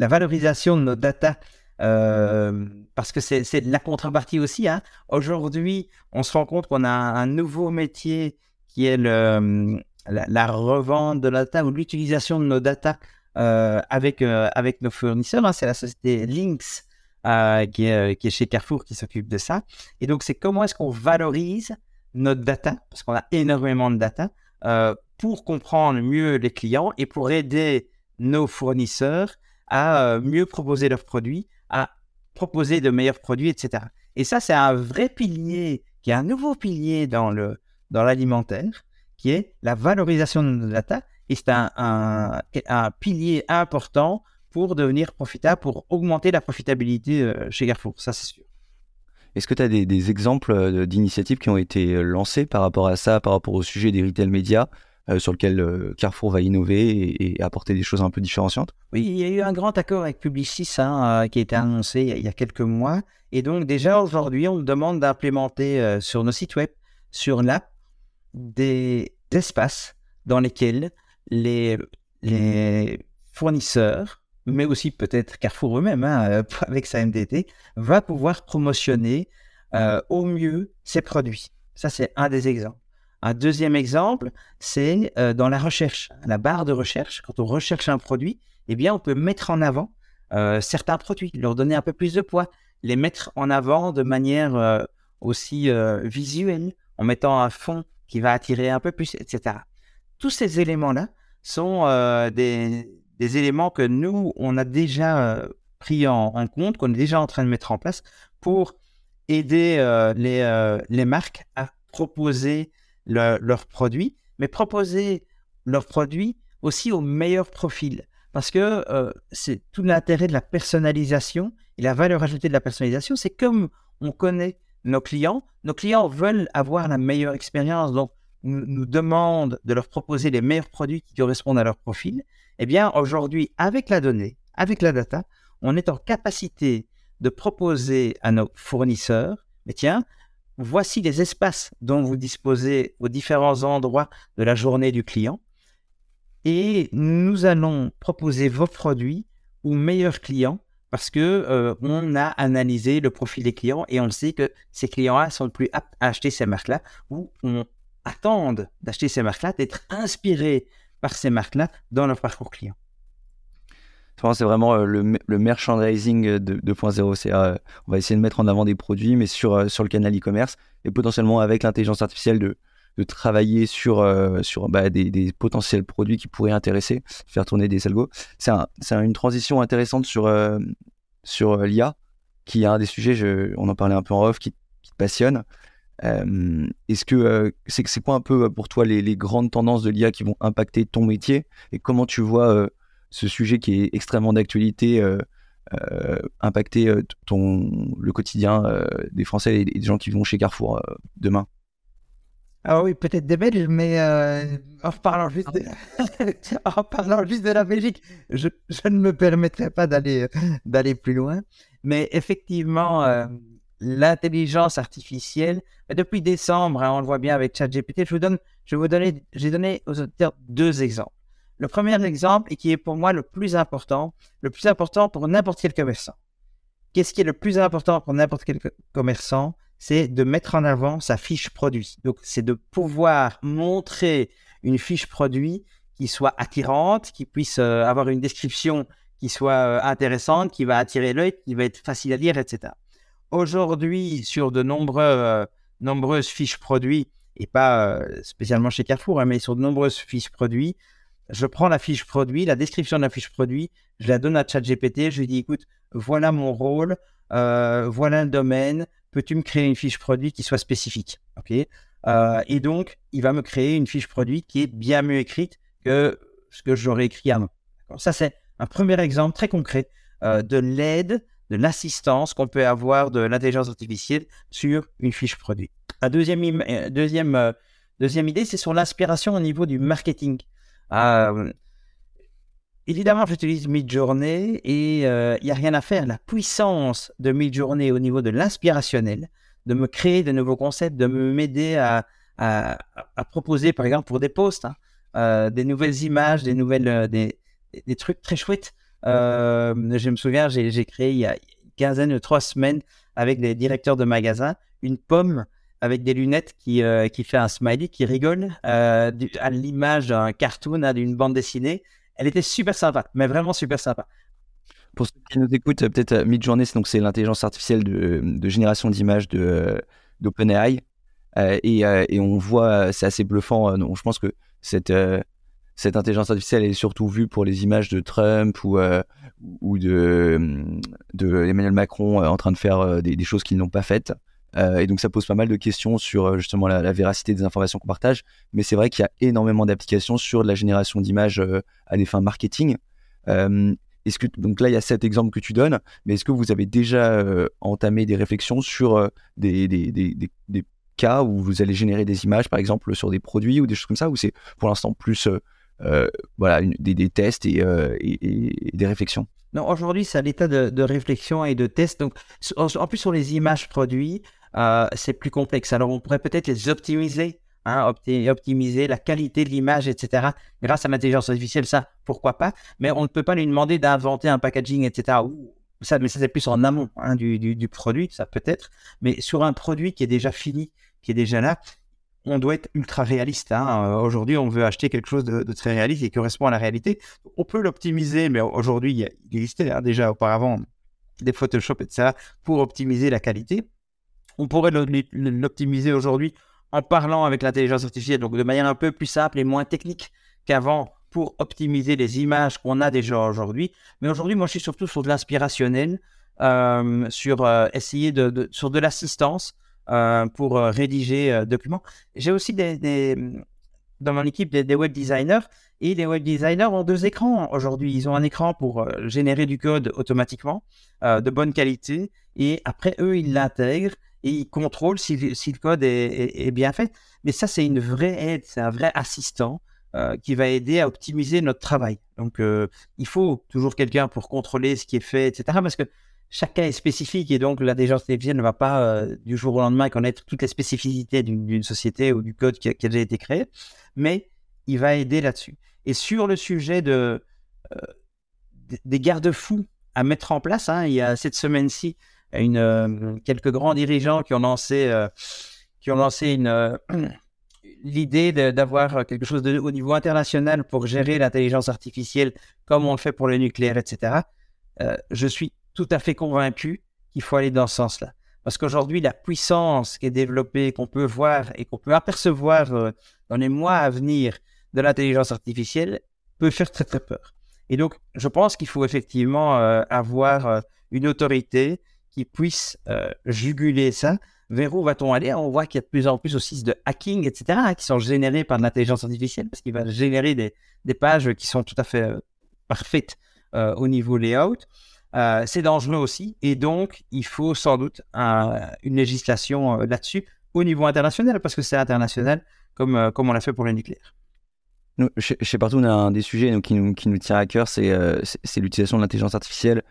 la valorisation de nos data euh, parce que c'est la contrepartie aussi. Hein. Aujourd'hui, on se rend compte qu'on a un nouveau métier qui est le, la, revente de la data ou l'utilisation de nos data euh, avec, euh, avec nos fournisseurs. Hein. C'est la société Lynx qui, est, qui est chez Carrefour qui s'occupe de ça. Et donc, c'est comment est-ce qu'on valorise notre data, parce qu'on a énormément de data, pour comprendre mieux les clients et pour aider nos fournisseurs à mieux proposer leurs produits à proposer de meilleurs produits, etc. Et ça, c'est un vrai pilier, qui est un nouveau pilier dans le dans l'alimentaire, qui est la valorisation de nos data. Et c'est un, un, pilier important pour devenir profitable, pour augmenter la profitabilité euh, chez Carrefour. Ça, c'est sûr. Est-ce que tu as des, des exemples euh, d'initiatives qui ont été euh, lancées par rapport à ça, par rapport au sujet des retail médias euh, sur lequel euh, Carrefour va innover et, apporter des choses un peu différenciantes Oui, il y a eu un grand accord avec Publicis hein, euh, qui a été annoncé il y a quelques mois. Et donc déjà aujourd'hui, on nous demande d'implémenter sur nos sites web, sur l'app, des espaces dans lesquels les, les fournisseurs, mais aussi peut-être Carrefour eux-mêmes, hein, *laughs* avec sa MDT, va pouvoir promotionner au mieux ses produits. Ça, c'est un des exemples. Un deuxième exemple, c'est euh, dans la recherche, la barre de recherche. Quand on recherche un produit, eh bien, on peut mettre en avant euh, certains produits, leur donner un peu plus de poids, les mettre en avant de manière euh, aussi visuelle, en mettant un fond qui va attirer un peu plus, etc. Tous ces éléments-là sont des, éléments que nous, on a déjà pris en, compte, qu'on est déjà en train de mettre en place pour aider les, les marques à proposer leurs produits, mais proposer leurs produits aussi au meilleur profil. Parce que euh, c'est tout l'intérêt de la personnalisation et la valeur ajoutée de la personnalisation, c'est comme on connaît nos clients, nos clients veulent avoir la meilleure expérience, donc nous, nous demandent de leur proposer les meilleurs produits qui correspondent à leur profil. Eh bien, aujourd'hui, avec la donnée, avec la data, on est en capacité de proposer à nos fournisseurs, mais tiens, voici les espaces dont vous disposez aux différents endroits de la journée du client et nous allons proposer vos produits aux meilleurs clients parce que euh, on a analysé le profil des clients et on sait que ces clients-là sont le plus aptes à acheter ces marques-là ou on attendent d'acheter ces marques-là, d'être inspirés par ces marques-là dans leur parcours client. C'est vraiment euh, le, merchandising 2.0. C'est, euh, on va essayer de mettre en avant des produits, mais sur, sur le canal e-commerce et potentiellement avec l'intelligence artificielle de, travailler sur, euh, sur bah, des, potentiels produits qui pourraient intéresser, faire tourner des algos. C'est une transition intéressante sur, euh, sur euh, l'IA, qui est un des sujets, je, on en parlait un peu en off, qui, te passionne. Est-ce que c'est c'est quoi un peu pour toi les, les grandes tendances de l'IA qui vont impacter ton métier et comment tu vois ce sujet qui est extrêmement d'actualité impacter ton le quotidien des Français et des gens qui vont chez Carrefour demain ah oui, peut-être des Belges, mais euh, en, parlant juste de... *laughs* en parlant juste de la Belgique, je, ne me permettrai pas d'aller plus loin. Mais effectivement, euh, l'intelligence artificielle, depuis décembre, hein, on le voit bien avec ChatGPT, je vous donne, je vous j'ai donné aux auditeurs deux exemples. Le premier exemple, et qui est pour moi le plus important, le plus important pour n'importe quel commerçant. Qu'est-ce qui est le plus important pour n'importe quel commerçant? C'est de mettre en avant sa fiche produit. Donc, c'est de pouvoir montrer une fiche produit qui soit attirante, qui puisse euh, avoir une description qui soit euh, intéressante, qui va attirer l'œil, qui va être facile à lire, etc. Aujourd'hui, sur de euh, nombreuses fiches produits, et pas spécialement chez Carrefour, hein, mais sur de nombreuses fiches produits, je prends la fiche produit, la description de la fiche produit, je la donne à ChatGPT, je lui dis, écoute, voilà mon rôle, voilà le domaine, peux-tu me créer une fiche produit qui soit spécifique. Euh, et donc, il va me créer une fiche produit qui est bien mieux écrite que ce que j'aurais écrit avant. Ça, c'est un premier exemple très concret euh, de l'aide, de l'assistance qu'on peut avoir de l'intelligence artificielle sur une fiche produit. La deuxième, euh, deuxième, deuxième idée, c'est sur l'inspiration au niveau du marketing. Évidemment, j'utilise Midjourney et il euh, n'y a rien à faire. La puissance de Midjourney au niveau de l'inspirationnel, de me créer de nouveaux concepts, de m'aider à, à, proposer, par exemple, pour des posts, hein, euh, des nouvelles images, des nouvelles, euh, des, des, trucs très chouettes. je me souviens, j'ai créé il y a une quinzaine de trois semaines avec des directeurs de magasins une pomme avec des lunettes qui, qui fait un smiley, qui rigole à l'image d'un cartoon, hein, d'une bande dessinée elle était super sympa, mais vraiment super sympa. Pour ceux qui nous écoutent, peut-être euh, Midjourney, donc c'est l'intelligence artificielle de, génération d'images euh, d'OpenAI, euh, et, on voit, c'est assez bluffant. donc je pense que cette intelligence artificielle est surtout vue pour les images de Trump ou ou de, Emmanuel Macron en train de faire des choses qu'ils n'ont pas faites. Euh, et donc ça pose pas mal de questions sur euh, justement la, véracité des informations qu'on partage. Mais c'est vrai qu'il y a énormément d'applications sur la génération d'images euh, à des fins marketing. donc là il y a cet exemple que tu donnes, mais est-ce que vous avez déjà entamé des réflexions sur des, cas où vous allez générer des images, par exemple sur des produits ou des choses comme ça, ou c'est pour l'instant plus voilà des, tests et, des réflexions? Non, aujourd'hui, c'est à l'état de, de, réflexion et de test. Donc, en plus, sur les images produits, euh, c'est plus complexe. Alors, on pourrait peut-être les optimiser, hein, optimiser la qualité de l'image, etc. Grâce à l'intelligence artificielle, ça, pourquoi pas. Mais on ne peut pas lui demander d'inventer un packaging, etc. ça, mais ça, c'est plus en amont hein, du, du, produit, ça peut-être. Mais sur un produit qui est déjà fini, qui est déjà là, on doit être ultra réaliste. Hein. Aujourd'hui, on veut acheter quelque chose de, très réaliste et qui correspond à la réalité. On peut l'optimiser, mais aujourd'hui, il existait déjà auparavant des Photoshop, etc., pour optimiser la qualité on pourrait l'optimiser aujourd'hui en parlant avec l'intelligence artificielle, donc de manière un peu plus simple et moins technique qu'avant pour optimiser les images qu'on a déjà aujourd'hui. Mais aujourd'hui, moi, je suis surtout sur de l'inspirationnel, euh, sur euh, essayer de, sur de l'assistance euh, pour rédiger documents. J'ai aussi des, dans mon équipe des, web designers et les web designers ont deux écrans aujourd'hui. Ils ont un écran pour générer du code automatiquement de bonne qualité et après eux ils l'intègrent et ils contrôlent si, le code est, bien fait. Mais ça c'est une vraie aide, c'est un vrai assistant euh, qui va aider à optimiser notre travail. Donc il faut toujours quelqu'un pour contrôler ce qui est fait, etc. Parce que chacun est spécifique et donc l'intelligence artificielle ne va pas euh, du jour au lendemain connaître toutes les spécificités d'une société ou du code qui a, déjà été créé, mais il va aider là-dessus. Et sur le sujet de, euh, des garde-fous à mettre en place, hein, il y a cette semaine-ci une, euh, quelques grands dirigeants qui ont lancé, qui ont lancé une *clears throat* l'idée d'avoir quelque chose au niveau international pour gérer l'intelligence artificielle comme on le fait pour le nucléaire, etc. je suis tout à fait convaincu qu'il faut aller dans ce sens-là. Parce qu'aujourd'hui, la puissance qui est développée, qu'on peut voir et qu'on peut apercevoir euh, dans les mois à venir de l'intelligence artificielle, peut faire très très peur. Et donc, je pense qu'il faut effectivement euh, avoir euh, une autorité qui puisse juguler ça. Vers où va-t-on aller? On voit qu'il y a de plus en plus aussi de hacking, etc., hein, qui sont générés par l'intelligence artificielle, parce qu'il va générer des, pages qui sont tout à fait parfaites au niveau layout. Euh, c'est dangereux aussi. Et donc, il faut sans doute une législation euh, là-dessus au niveau international, parce que c'est international, comme, euh, comme on l'a fait pour le nucléaire. Chez, Partout, on a un des sujets qui, nous, qui nous tient à cœur, c'est l'utilisation de l'intelligence artificielle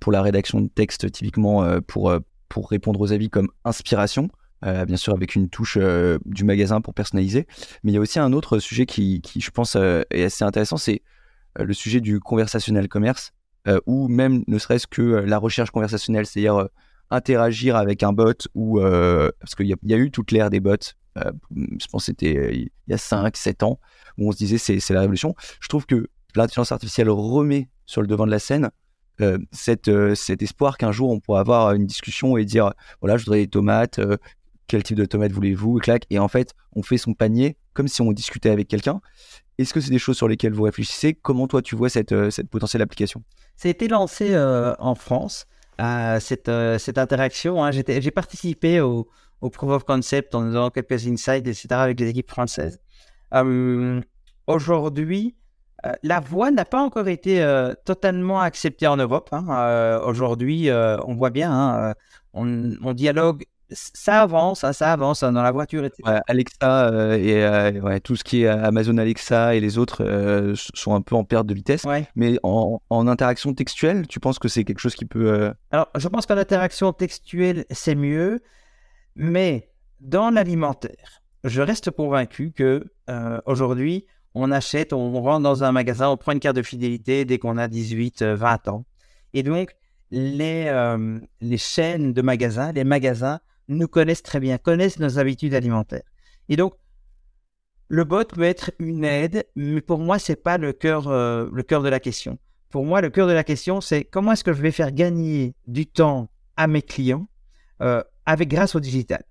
pour la rédaction de texte, typiquement pour, pour répondre aux avis comme inspiration. bien sûr avec une touche du magasin pour personnaliser. Mais il y a aussi un autre sujet qui, qui je pense, est assez intéressant, c'est le sujet du conversationnel commerce. Euh, ou même ne serait-ce que euh, la recherche conversationnelle, c'est-à-dire euh, interagir avec un bot ou parce qu'il y, a eu toute l'ère des bots. je pense que c'était il y a 5, 7 ans où on se disait c'est la révolution. Je trouve que l'intelligence artificielle remet sur le devant de la scène cet espoir qu'un jour on pourra avoir une discussion et dire voilà, je voudrais des tomates, quel type de tomates voulez-vous, et. Et en fait, on fait son panier comme si on discutait avec quelqu'un. Est-ce que c'est des choses sur lesquelles vous réfléchissez? Comment toi tu vois cette, euh, cette potentielle application? Ça a été lancé euh, en France, cette, euh, cette interaction. Hein. J'ai participé au, au, Proof of Concept en donnant quelques insights, etc. avec les équipes françaises. Aujourd'hui, la voix n'a pas encore été totalement acceptée en Europe. Hein. Aujourd'hui, on voit bien, hein, on, on, dialogue ça avance, hein, ça avance dans la voiture. Etc. Alexa euh, et euh, tout ce qui est Amazon Alexa et les autres euh, sont un peu en perte de vitesse. Mais en, interaction textuelle, tu penses que c'est quelque chose qui peut. Alors, je pense qu'en interaction textuelle, c'est mieux. Mais dans l'alimentaire, je reste convaincu que aujourd'hui, on achète, on rentre dans un magasin, on prend une carte de fidélité dès qu'on a 18, 20 ans. Et donc, les, les chaînes de magasins, les magasins nous connaissent très bien, connaissent nos habitudes alimentaires. Et donc, le bot peut être une aide, mais pour moi, c'est pas le cœur, euh, le cœur de la question. Pour moi, le cœur de la question, c'est comment est-ce que je vais faire gagner du temps à mes clients euh, avec grâce au digital?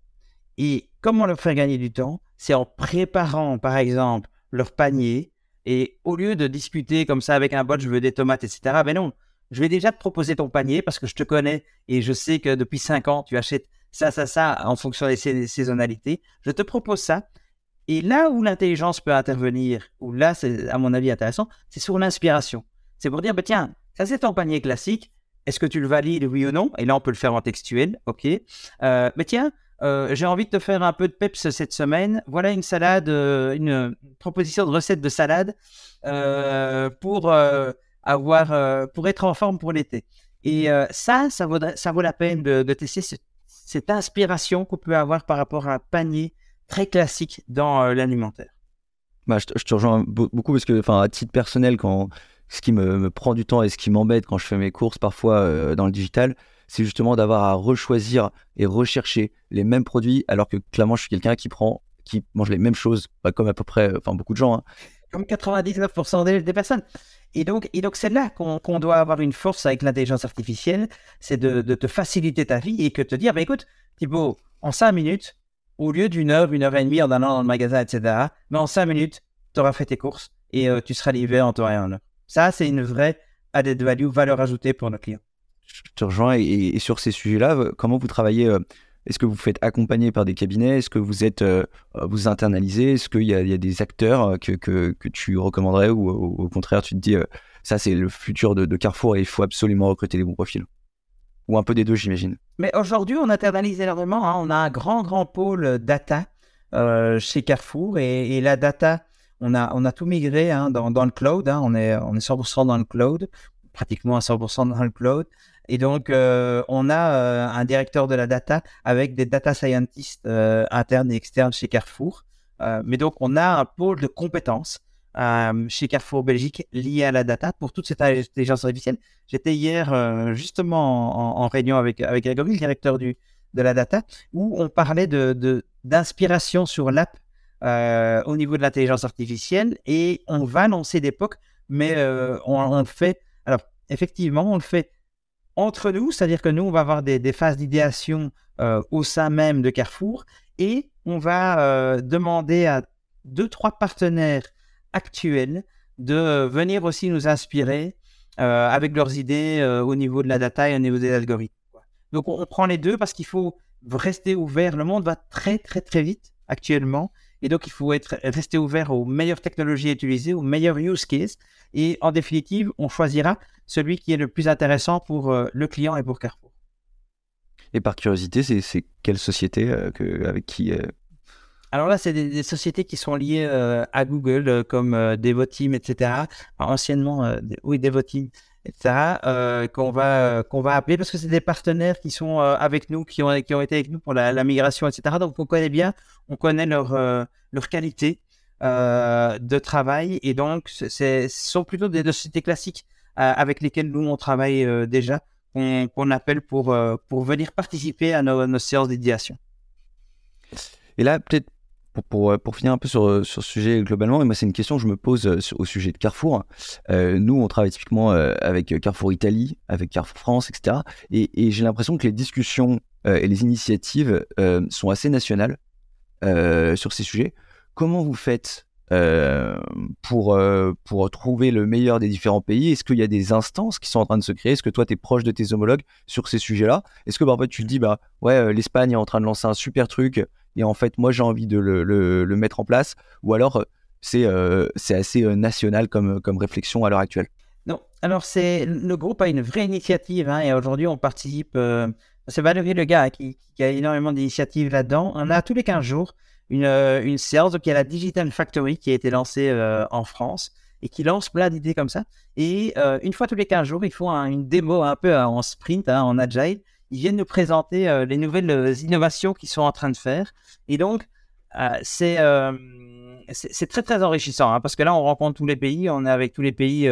Et comment leur faire gagner du temps? C'est en préparant, par exemple, leur panier. Et au lieu de discuter comme ça avec un bot, je veux des tomates, etc. Ben non, je vais déjà te proposer ton panier parce que je te connais et je sais que depuis 5 ans, tu achètes ça, ça, ça, en fonction des saisonnalités. Je te propose ça. Et là où l'intelligence peut intervenir, où là, c'est à mon avis intéressant, c'est sur l'inspiration. C'est pour dire, bah, tiens, ça c'est ton panier classique. Est-ce que tu le valides, oui ou non? Et là, on peut le faire en textuel, ok. Euh, mais tiens, euh, j'ai envie de te faire un peu de peps cette semaine. Voilà une salade, euh, une proposition de recette de salade pour avoir, pour être en forme pour l'été. Et ça, ça vaut, ça vaut la peine de, tester ce cette inspiration qu'on peut avoir par rapport à un panier très classique dans euh, l'alimentaire. Bah, je, te, rejoins beaucoup parce que, enfin, à titre personnel, quand ce qui me, prend du temps et ce qui m'embête quand je fais mes courses parfois euh, dans le digital, c'est justement d'avoir à rechoisir et rechercher les mêmes produits, alors que clairement, je suis quelqu'un qui prend, qui mange les mêmes choses, pas comme à peu près, enfin, beaucoup de gens. Hein. Comme 99% des, personnes. Et donc, et donc c'est là qu'on doit avoir une force avec l'intelligence artificielle, c'est de, te faciliter ta vie et que te dire, bah, écoute, Thibaut, en cinq minutes, au lieu d'une heure, une heure et demie en allant dans le magasin, etc., mais en cinq minutes, tu auras fait tes courses et euh, tu seras livré en temps et en heure. Ça, c'est une vraie added value, valeur ajoutée pour nos clients. Je te rejoins et, sur ces sujets-là, comment vous travaillez euh, Est-ce que vous faites accompagner par des cabinets Est-ce que vous êtes vous internalisez Est-ce qu'il y, a des acteurs que, que, tu recommanderais ou au, contraire tu te dis ça c'est le futur de, Carrefour et il faut absolument recruter les bons profils? Ou un peu des deux j'imagine. Mais aujourd'hui on internalise énormément. Hein. On a un grand grand pôle data chez Carrefour et, la data on a, on a tout migré hein, dans, dans, le cloud. Hein. On, est, on est 100% dans le cloud pratiquement à 100% dans le cloud. Et donc, euh, on a euh, un directeur de la data avec des data scientists euh, internes et externes chez Carrefour. mais donc, on a un pôle de compétences chez Carrefour Belgique lié à la data pour toute cette intelligence artificielle. J'étais hier justement en, réunion avec, avec Grégory, le directeur du, de la data, où on parlait de, d'inspiration sur l'app au niveau de l'intelligence artificielle et on va lancer des POC, mais on, on fait alors, effectivement, on le fait entre nous, c'est-à-dire que nous, on va avoir des, phases d'idéation euh, au sein même de Carrefour et on va euh, demander à deux, trois partenaires actuels de venir aussi nous inspirer euh, avec leurs idées au niveau de la data et au niveau des algorithmes. Donc, on, prend les deux parce qu'il faut rester ouvert. Le monde va très, très, très vite actuellement. Et donc, il faut être, rester ouvert aux meilleures technologies utilisées, aux meilleurs use cases. Et en définitive, on choisira celui qui est le plus intéressant pour euh, le client et pour Carrefour. Et par curiosité, c'est quelle société euh, que, avec qui euh? Alors là, c'est des, sociétés qui sont liées à Google, comme Devoteam, etc. anciennement, oui, Devoteam, etc. qu'on va, qu'on va appeler parce que c'est des partenaires qui sont avec nous, qui ont, qui ont été avec nous pour la, migration, etc. Donc on connaît bien, on connaît leur, leur qualité. Euh, de travail. Et donc, ce sont plutôt des sociétés classiques euh, avec lesquelles nous, on travaille euh, déjà, qu'on appelle pour, pour venir participer à nos, séances d'idéation. Et là, peut-être pour, pour, finir un peu sur, sur ce sujet globalement, et moi c'est une question que je me pose au sujet de Carrefour. nous, on travaille typiquement avec Carrefour Italie, avec Carrefour France, etc. Et, j'ai l'impression que les discussions et les initiatives sont assez nationales sur ces sujets. Comment vous faites euh, pour, euh, trouver le meilleur des différents pays? Est-ce qu'il y a des instances qui sont en train de se créer? Est-ce que toi, tu es proche de tes homologues sur ces sujets-là? Est-ce que bah, tu te dis, bah, ouais, euh, l'Espagne est en train de lancer un super truc et en fait, moi, j'ai envie de le, mettre en place Ou alors, c'est c'est assez national comme, réflexion à l'heure actuelle Non, alors c'est le groupe a une vraie initiative hein, et aujourd'hui, on participe. c'est Valérie Le qui, a énormément d'initiatives là-dedans. On a tous les 15 jours une, euh, une séance. Donc, il y a la Digital Factory qui a été lancée euh, en France et qui lance plein d'idées comme ça. Et euh, une fois tous les 15 jours, ils font une démo un peu en sprint, hein, en agile. Ils viennent nous présenter les nouvelles innovations qu'ils sont en train de faire. Et donc, c'est c'est très, très enrichissant hein, parce que là, on rencontre tous les pays. On est avec tous les pays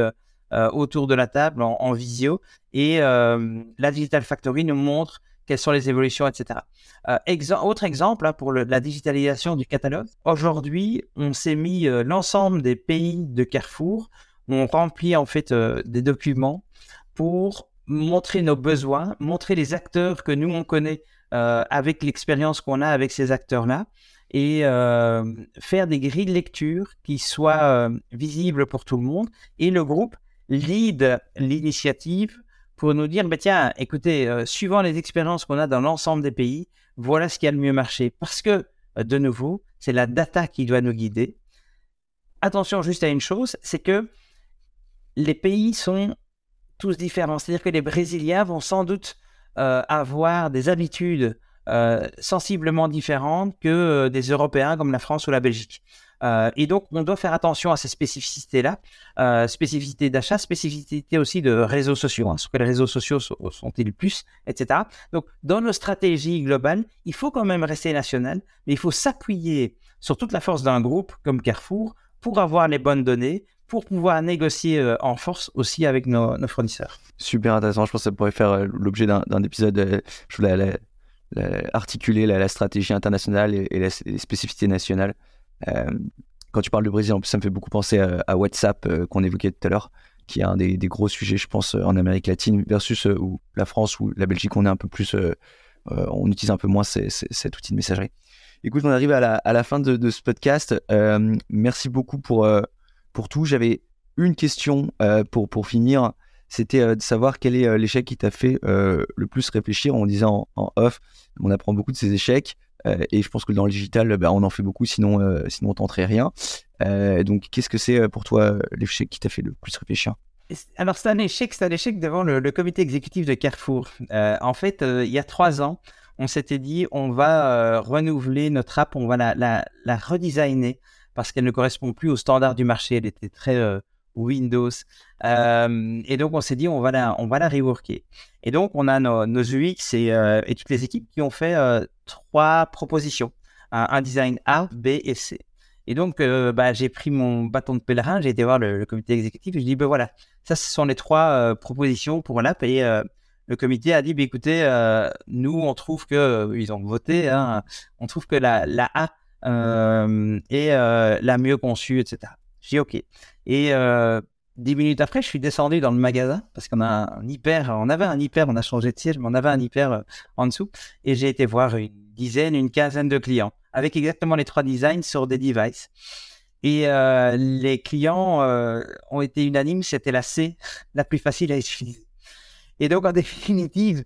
autour de la table en, visio. Et la Digital Factory nous montre quelles sont les évolutions, etc. Euh, autre exemple hein, pour la digitalisation du catalogue. Aujourd'hui, on s'est mis euh, l'ensemble des pays de Carrefour, on remplit en fait euh, des documents pour montrer nos besoins, montrer les acteurs que nous on connaît avec l'expérience qu'on a avec ces acteurs-là et faire des grilles de lecture qui soient visibles pour tout le monde. Et le groupe lead l'initiative pour nous dire, bah, tiens, écoutez, euh, suivant les expériences qu'on a dans l'ensemble des pays, voilà ce qui a le mieux marché. Parce que, euh, de nouveau, c'est la data qui doit nous guider. Attention juste à une chose, c'est que les pays sont tous différents. C'est-à-dire que les Brésiliens vont sans doute euh, avoir des habitudes sensiblement différentes que des Européens comme la France ou la Belgique. Euh, et donc, on doit faire attention à ces spécificités-là, euh, spécificités d'achat, spécificités aussi de réseaux sociaux. Hein, sur quels réseaux sociaux sont-ils plus, etc. Donc, dans nos stratégies globales, il faut quand même rester national, mais il faut s'appuyer sur toute la force d'un groupe comme Carrefour pour avoir les bonnes données, pour pouvoir négocier euh, en force aussi avec nos, fournisseurs. Super intéressant. Je pense que ça pourrait faire l'objet d'un épisode. je voulais articuler la, stratégie internationale et, les spécificités nationales. Euh, quand tu parles de Brésil, en plus, ça me fait beaucoup penser à, WhatsApp euh, qu'on évoquait tout à l'heure, qui est un des, gros sujets, je pense, en Amérique latine, versus euh, où la France ou la Belgique, on est un peu plus, on utilise un peu moins cet outil de messagerie. Écoute, on arrive à la, fin de, ce podcast. merci beaucoup pour, pour tout. J'avais une question pour, pour finir. c'était de savoir quel est l'échec qui t'a fait le plus réfléchir. On disait en, off, on apprend beaucoup de ces échecs. et je pense que dans le digital, bah, on en fait beaucoup, sinon, sinon on tenterait rien. donc, qu'est-ce que c'est pour toi l'échec qui t'a fait le plus réfléchir? Alors, c'est un échec, c'est un échec devant le, comité exécutif de Carrefour. en fait, il y a trois ans, on s'était dit, on va renouveler notre app, on va la, la, la redesigner parce qu'elle ne correspond plus aux standards du marché. Elle était très Windows. Euh, et donc, on s'est dit, on va la, on reworker. Et donc, on a nos, UX euh, et, toutes les équipes qui ont fait euh, trois propositions. Un, design A, B et C. Et donc, bah, j'ai pris mon bâton de pèlerin, j'ai été voir le, comité exécutif et je dis, ben voilà, ça, ce sont les trois propositions pour l'app. Et le comité a dit, bah, écoutez, nous, on trouve que, ils ont voté, hein, on trouve que la, la A est la mieux conçue, etc. Je dis OK. Et euh, dix minutes après, je suis descendu dans le magasin parce qu'on a un hyper, on avait un hyper, on a changé de siège, mais on avait un hyper euh, en dessous. Et j'ai été voir une dizaine, une quinzaine de clients avec exactement les trois designs sur des devices. Et euh, les clients ont été unanimes, c'était la C la plus facile à utiliser. Et donc, en *laughs* définitive,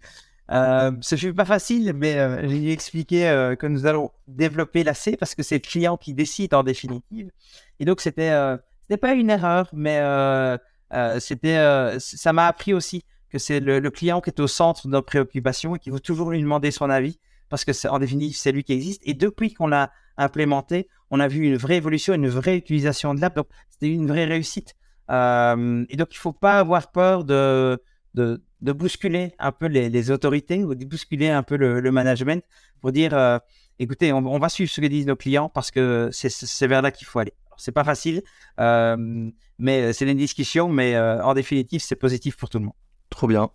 euh, ce fut pas facile, mais j'ai dû expliquer que nous allons développer la C parce que c'est le client qui décide en définitive. Et donc, c'était euh, c'était pas une erreur, mais euh, euh, c'était ça m'a appris aussi que c'est le, client qui est au centre de nos préoccupations et qu'il faut toujours lui demander son avis parce que en définitive, c'est lui qui existe. Et depuis qu'on l'a implémenté, on a vu une vraie évolution, une vraie utilisation de l'app. Donc, c'était une vraie réussite. et donc, il faut pas avoir peur de, de, de bousculer un peu les, les, autorités ou de bousculer un peu le, le management pour dire, écoutez, on, on, va suivre ce que disent nos clients parce que c'est vers là qu'il faut aller c'est pas facile, euh, mais c'est une discussion, mais euh, en définitive, c'est positif pour tout le monde. Trop bien.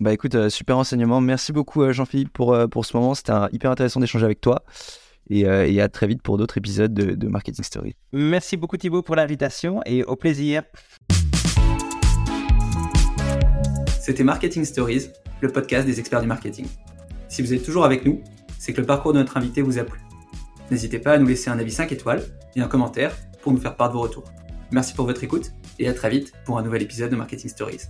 Bah écoute, euh, super enseignement. Merci beaucoup Jean-Philippe pour, pour ce moment. C'était hyper intéressant d'échanger avec toi. Et, et, à très vite pour d'autres épisodes de, de Marketing Story. Merci beaucoup Thibaut pour l'invitation et au plaisir. C'était Marketing Stories, le podcast des experts du marketing. Si vous êtes toujours avec nous, c'est que le parcours de notre invité vous a plu. N'hésitez pas à nous laisser un avis 5 étoiles et un commentaire pour nous faire part de vos retours. Merci pour votre écoute et à très vite pour un nouvel épisode de Marketing Stories.